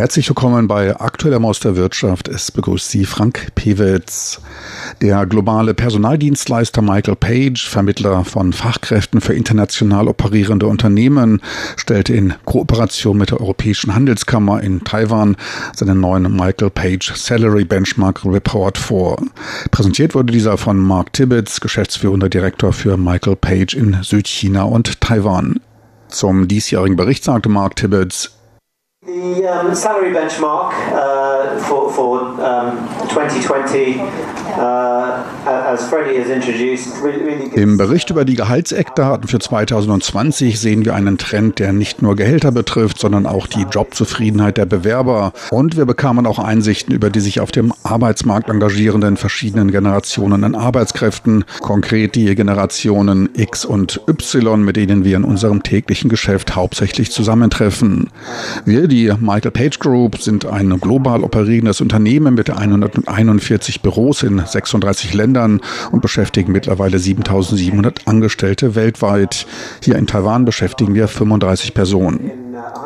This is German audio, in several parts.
Herzlich willkommen bei Aktueller Maus der Wirtschaft. Es begrüßt Sie Frank Pewitz. Der globale Personaldienstleister Michael Page, Vermittler von Fachkräften für international operierende Unternehmen, stellte in Kooperation mit der Europäischen Handelskammer in Taiwan seinen neuen Michael Page Salary Benchmark Report vor. Präsentiert wurde dieser von Mark Tibbetts, geschäftsführender Direktor für Michael Page in Südchina und Taiwan. Zum diesjährigen Bericht sagte Mark Tibbetts, The um, salary benchmark uh, for, for um, 2020, uh, as Freddie has introduced, really, really Im Bericht über die Gehaltseckdaten für 2020 sehen wir einen Trend, der nicht nur Gehälter betrifft, sondern auch die Jobzufriedenheit der Bewerber. Und wir bekamen auch Einsichten über die sich auf dem Arbeitsmarkt engagierenden verschiedenen Generationen an Arbeitskräften, konkret die Generationen X und Y, mit denen wir in unserem täglichen Geschäft hauptsächlich zusammentreffen. Wir, die Michael Page Group sind ein global operierendes Unternehmen mit 141 Büros in 36 Ländern und beschäftigen mittlerweile 7700 Angestellte weltweit. Hier in Taiwan beschäftigen wir 35 Personen.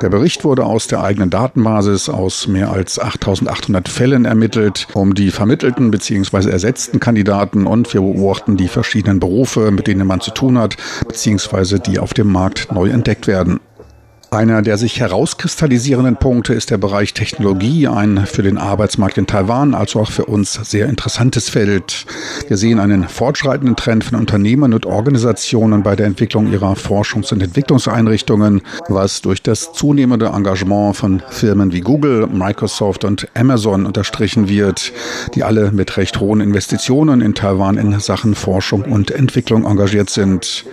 Der Bericht wurde aus der eigenen Datenbasis aus mehr als 8800 Fällen ermittelt, um die vermittelten bzw. ersetzten Kandidaten und wir beobachten die verschiedenen Berufe, mit denen man zu tun hat, bzw. die auf dem Markt neu entdeckt werden. Einer der sich herauskristallisierenden Punkte ist der Bereich Technologie, ein für den Arbeitsmarkt in Taiwan, also auch für uns sehr interessantes Feld. Wir sehen einen fortschreitenden Trend von Unternehmen und Organisationen bei der Entwicklung ihrer Forschungs- und Entwicklungseinrichtungen, was durch das zunehmende Engagement von Firmen wie Google, Microsoft und Amazon unterstrichen wird, die alle mit recht hohen Investitionen in Taiwan in Sachen Forschung und Entwicklung engagiert sind.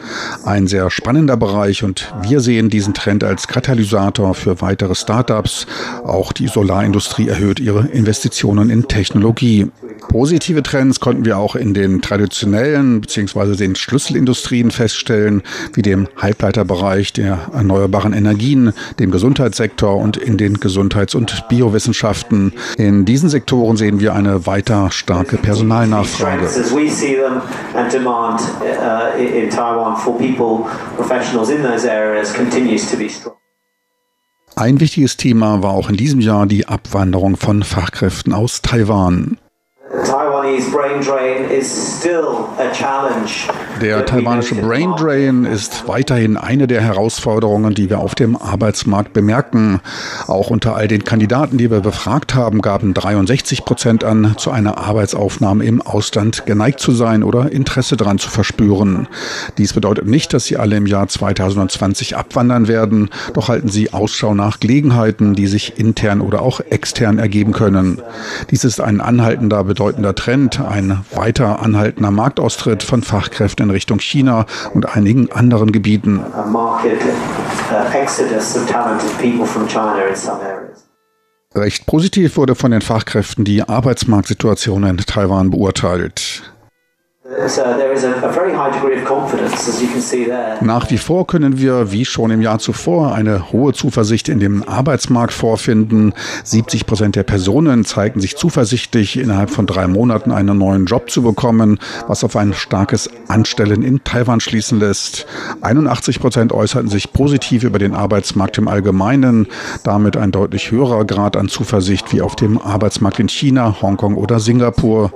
Ein sehr spannender Bereich und wir sehen diesen Trend als Katalysator für weitere Startups. Auch die Solarindustrie erhöht ihre Investitionen in Technologie. Positive Trends konnten wir auch in den traditionellen bzw. den Schlüsselindustrien feststellen, wie dem Halbleiterbereich der erneuerbaren Energien, dem Gesundheitssektor und in den Gesundheits- und Biowissenschaften. In diesen Sektoren sehen wir eine weiter starke Personalnachfrage. Ein wichtiges Thema war auch in diesem Jahr die Abwanderung von Fachkräften aus Taiwan. Der taiwanische Brain Drain ist weiterhin eine der Herausforderungen, die wir auf dem Arbeitsmarkt bemerken. Auch unter all den Kandidaten, die wir befragt haben, gaben 63 Prozent an, zu einer Arbeitsaufnahme im Ausland geneigt zu sein oder Interesse daran zu verspüren. Dies bedeutet nicht, dass sie alle im Jahr 2020 abwandern werden, doch halten sie Ausschau nach Gelegenheiten, die sich intern oder auch extern ergeben können. Dies ist ein anhaltender, bedeutender Trend, ein weiter anhaltender Marktaustritt von Fachkräften in Richtung China und einigen anderen Gebieten. Recht positiv wurde von den Fachkräften die Arbeitsmarktsituation in Taiwan beurteilt. Nach wie vor können wir, wie schon im Jahr zuvor, eine hohe Zuversicht in dem Arbeitsmarkt vorfinden. 70 Prozent der Personen zeigen sich zuversichtlich, innerhalb von drei Monaten einen neuen Job zu bekommen, was auf ein starkes Anstellen in Taiwan schließen lässt. 81 Prozent äußerten sich positiv über den Arbeitsmarkt im Allgemeinen, damit ein deutlich höherer Grad an Zuversicht wie auf dem Arbeitsmarkt in China, Hongkong oder Singapur.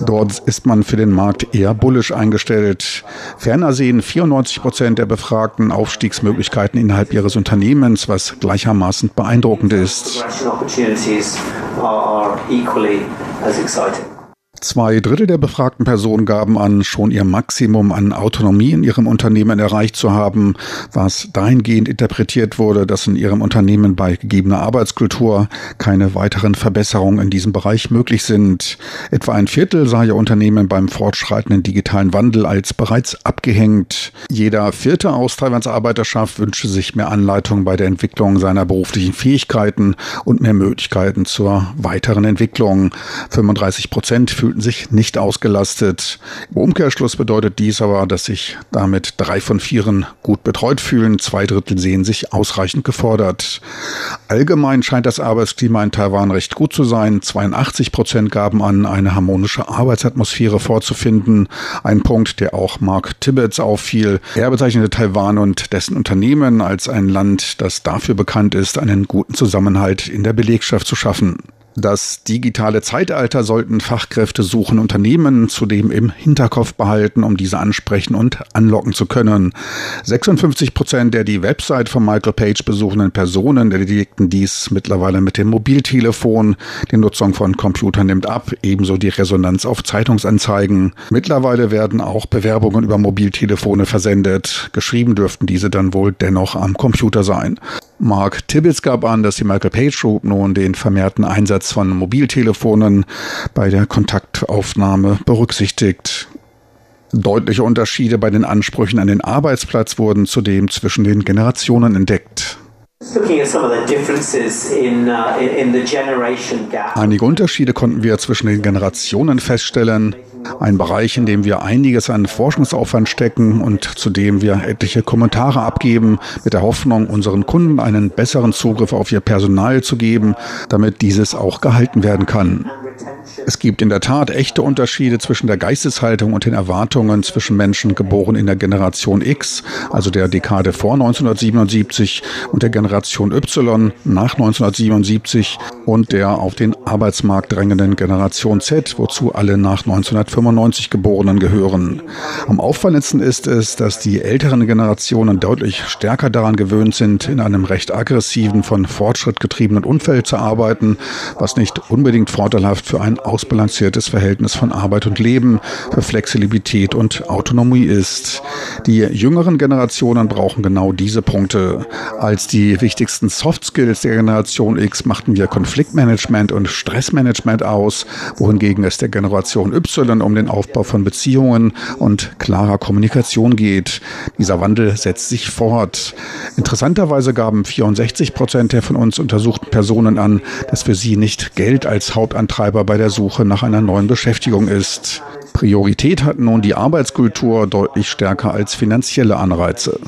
Dort ist man für den Markt eher bullisch eingestellt. Ferner sehen 94 Prozent der Befragten Aufstiegsmöglichkeiten innerhalb ihres Unternehmens, was gleichermaßen beeindruckend ist. Zwei Drittel der befragten Personen gaben an, schon ihr Maximum an Autonomie in ihrem Unternehmen erreicht zu haben, was dahingehend interpretiert wurde, dass in ihrem Unternehmen bei gegebener Arbeitskultur keine weiteren Verbesserungen in diesem Bereich möglich sind. Etwa ein Viertel sah ihr Unternehmen beim fortschreitenden digitalen Wandel als bereits abgehängt. Jeder vierte aus Taiwans Arbeiterschaft wünschte sich mehr Anleitung bei der Entwicklung seiner beruflichen Fähigkeiten und mehr Möglichkeiten zur weiteren Entwicklung. 35 Prozent für fühlten sich nicht ausgelastet. Im Umkehrschluss bedeutet dies aber, dass sich damit drei von vieren gut betreut fühlen, zwei Drittel sehen sich ausreichend gefordert. Allgemein scheint das Arbeitsklima in Taiwan recht gut zu sein. 82 Prozent gaben an, eine harmonische Arbeitsatmosphäre vorzufinden. Ein Punkt, der auch Mark Tibbets auffiel. Er bezeichnete Taiwan und dessen Unternehmen als ein Land, das dafür bekannt ist, einen guten Zusammenhalt in der Belegschaft zu schaffen. Das digitale Zeitalter sollten Fachkräfte suchen Unternehmen zudem im Hinterkopf behalten, um diese ansprechen und anlocken zu können. 56 Prozent der die Website von Michael Page besuchenden Personen erledigten dies mittlerweile mit dem Mobiltelefon. Die Nutzung von Computern nimmt ab, ebenso die Resonanz auf Zeitungsanzeigen. Mittlerweile werden auch Bewerbungen über Mobiltelefone versendet. Geschrieben dürften diese dann wohl dennoch am Computer sein. Mark Tibbets gab an, dass die Michael Page Group nun den vermehrten Einsatz von Mobiltelefonen bei der Kontaktaufnahme berücksichtigt. Deutliche Unterschiede bei den Ansprüchen an den Arbeitsplatz wurden zudem zwischen den Generationen entdeckt. Uh, Einige Unterschiede konnten wir zwischen den Generationen feststellen. Ein Bereich, in dem wir einiges an Forschungsaufwand stecken und zu dem wir etliche Kommentare abgeben, mit der Hoffnung, unseren Kunden einen besseren Zugriff auf ihr Personal zu geben, damit dieses auch gehalten werden kann. Es gibt in der Tat echte Unterschiede zwischen der Geisteshaltung und den Erwartungen zwischen Menschen geboren in der Generation X, also der Dekade vor 1977, und der Generation Y nach 1977 und der auf den Arbeitsmarkt drängenden Generation Z, wozu alle nach 1995 Geborenen gehören. Am auffallendsten ist es, dass die älteren Generationen deutlich stärker daran gewöhnt sind, in einem recht aggressiven, von Fortschritt getriebenen Umfeld zu arbeiten, was nicht unbedingt vorteilhaft für ein ausbalanciertes Verhältnis von Arbeit und Leben, für Flexibilität und Autonomie ist. Die jüngeren Generationen brauchen genau diese Punkte. Als die wichtigsten Soft Skills der Generation X machten wir Konfliktmanagement und Stressmanagement aus, wohingegen es der Generation Y um den Aufbau von Beziehungen und klarer Kommunikation geht. Dieser Wandel setzt sich fort. Interessanterweise gaben 64 Prozent der von uns untersuchten Personen an, dass für sie nicht Geld als Hauptantreiber bei der Suche nach einer neuen Beschäftigung ist. Priorität hat nun die Arbeitskultur deutlich stärker als finanzielle Anreize.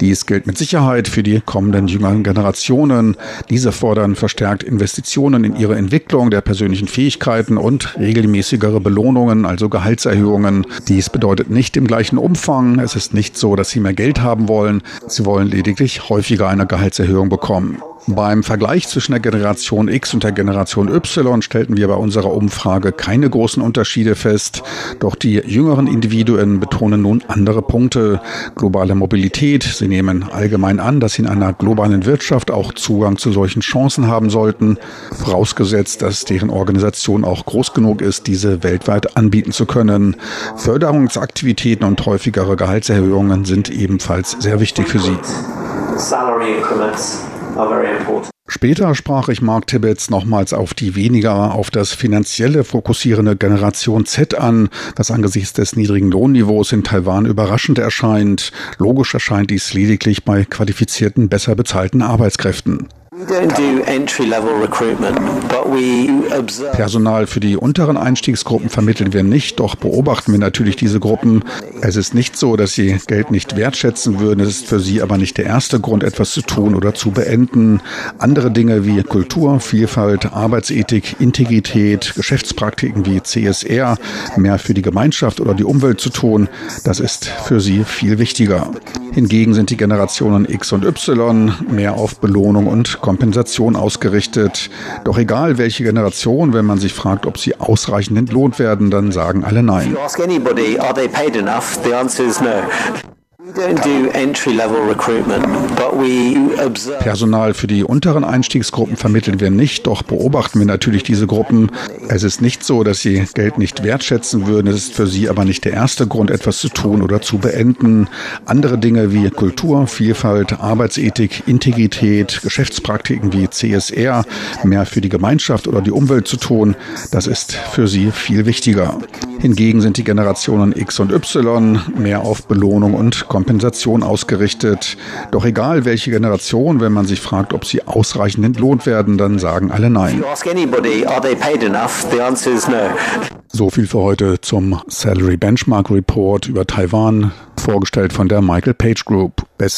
Dies gilt mit Sicherheit für die kommenden jüngeren Generationen. Diese fordern verstärkt Investitionen in ihre Entwicklung der persönlichen Fähigkeiten und regelmäßigere Belohnungen, also Gehaltserhöhungen. Dies bedeutet nicht im gleichen Umfang. Es ist nicht so, dass sie mehr Geld haben wollen. Sie wollen lediglich häufiger eine Gehaltserhöhung bekommen. Beim Vergleich zwischen der Generation X und der Generation Y stellten wir bei unserer Umfrage keine großen Unterschiede fest. Doch die jüngeren Individuen betonen nun andere Punkte. Globale Mobilität. Sie nehmen allgemein an, dass sie in einer globalen Wirtschaft auch Zugang zu solchen Chancen haben sollten, vorausgesetzt, dass deren Organisation auch groß genug ist, diese weltweit anbieten zu können. Förderungsaktivitäten und häufigere Gehaltserhöhungen sind ebenfalls sehr wichtig für sie. Salary increments Später sprach ich Mark Tibbets nochmals auf die weniger auf das finanzielle fokussierende Generation Z an, was angesichts des niedrigen Lohnniveaus in Taiwan überraschend erscheint. Logisch erscheint dies lediglich bei qualifizierten, besser bezahlten Arbeitskräften. Personal für die unteren Einstiegsgruppen vermitteln wir nicht, doch beobachten wir natürlich diese Gruppen. Es ist nicht so, dass sie Geld nicht wertschätzen würden. Es ist für sie aber nicht der erste Grund, etwas zu tun oder zu beenden. Andere Dinge wie Kultur, Vielfalt, Arbeitsethik, Integrität, Geschäftspraktiken wie CSR, mehr für die Gemeinschaft oder die Umwelt zu tun, das ist für sie viel wichtiger. Hingegen sind die Generationen X und Y mehr auf Belohnung und Kompensation ausgerichtet. Doch egal welche Generation, wenn man sich fragt, ob sie ausreichend entlohnt werden, dann sagen alle nein. Personal für die unteren Einstiegsgruppen vermitteln wir nicht, doch beobachten wir natürlich diese Gruppen. Es ist nicht so, dass sie Geld nicht wertschätzen würden. Es ist für sie aber nicht der erste Grund, etwas zu tun oder zu beenden. Andere Dinge wie Kultur, Vielfalt, Arbeitsethik, Integrität, Geschäftspraktiken wie CSR, mehr für die Gemeinschaft oder die Umwelt zu tun, das ist für sie viel wichtiger. Hingegen sind die Generationen X und Y mehr auf Belohnung und Kompensation ausgerichtet. Doch egal welche Generation, wenn man sich fragt, ob sie ausreichend entlohnt werden, dann sagen alle Nein. So viel für heute zum Salary Benchmark Report über Taiwan, vorgestellt von der Michael Page Group. Besten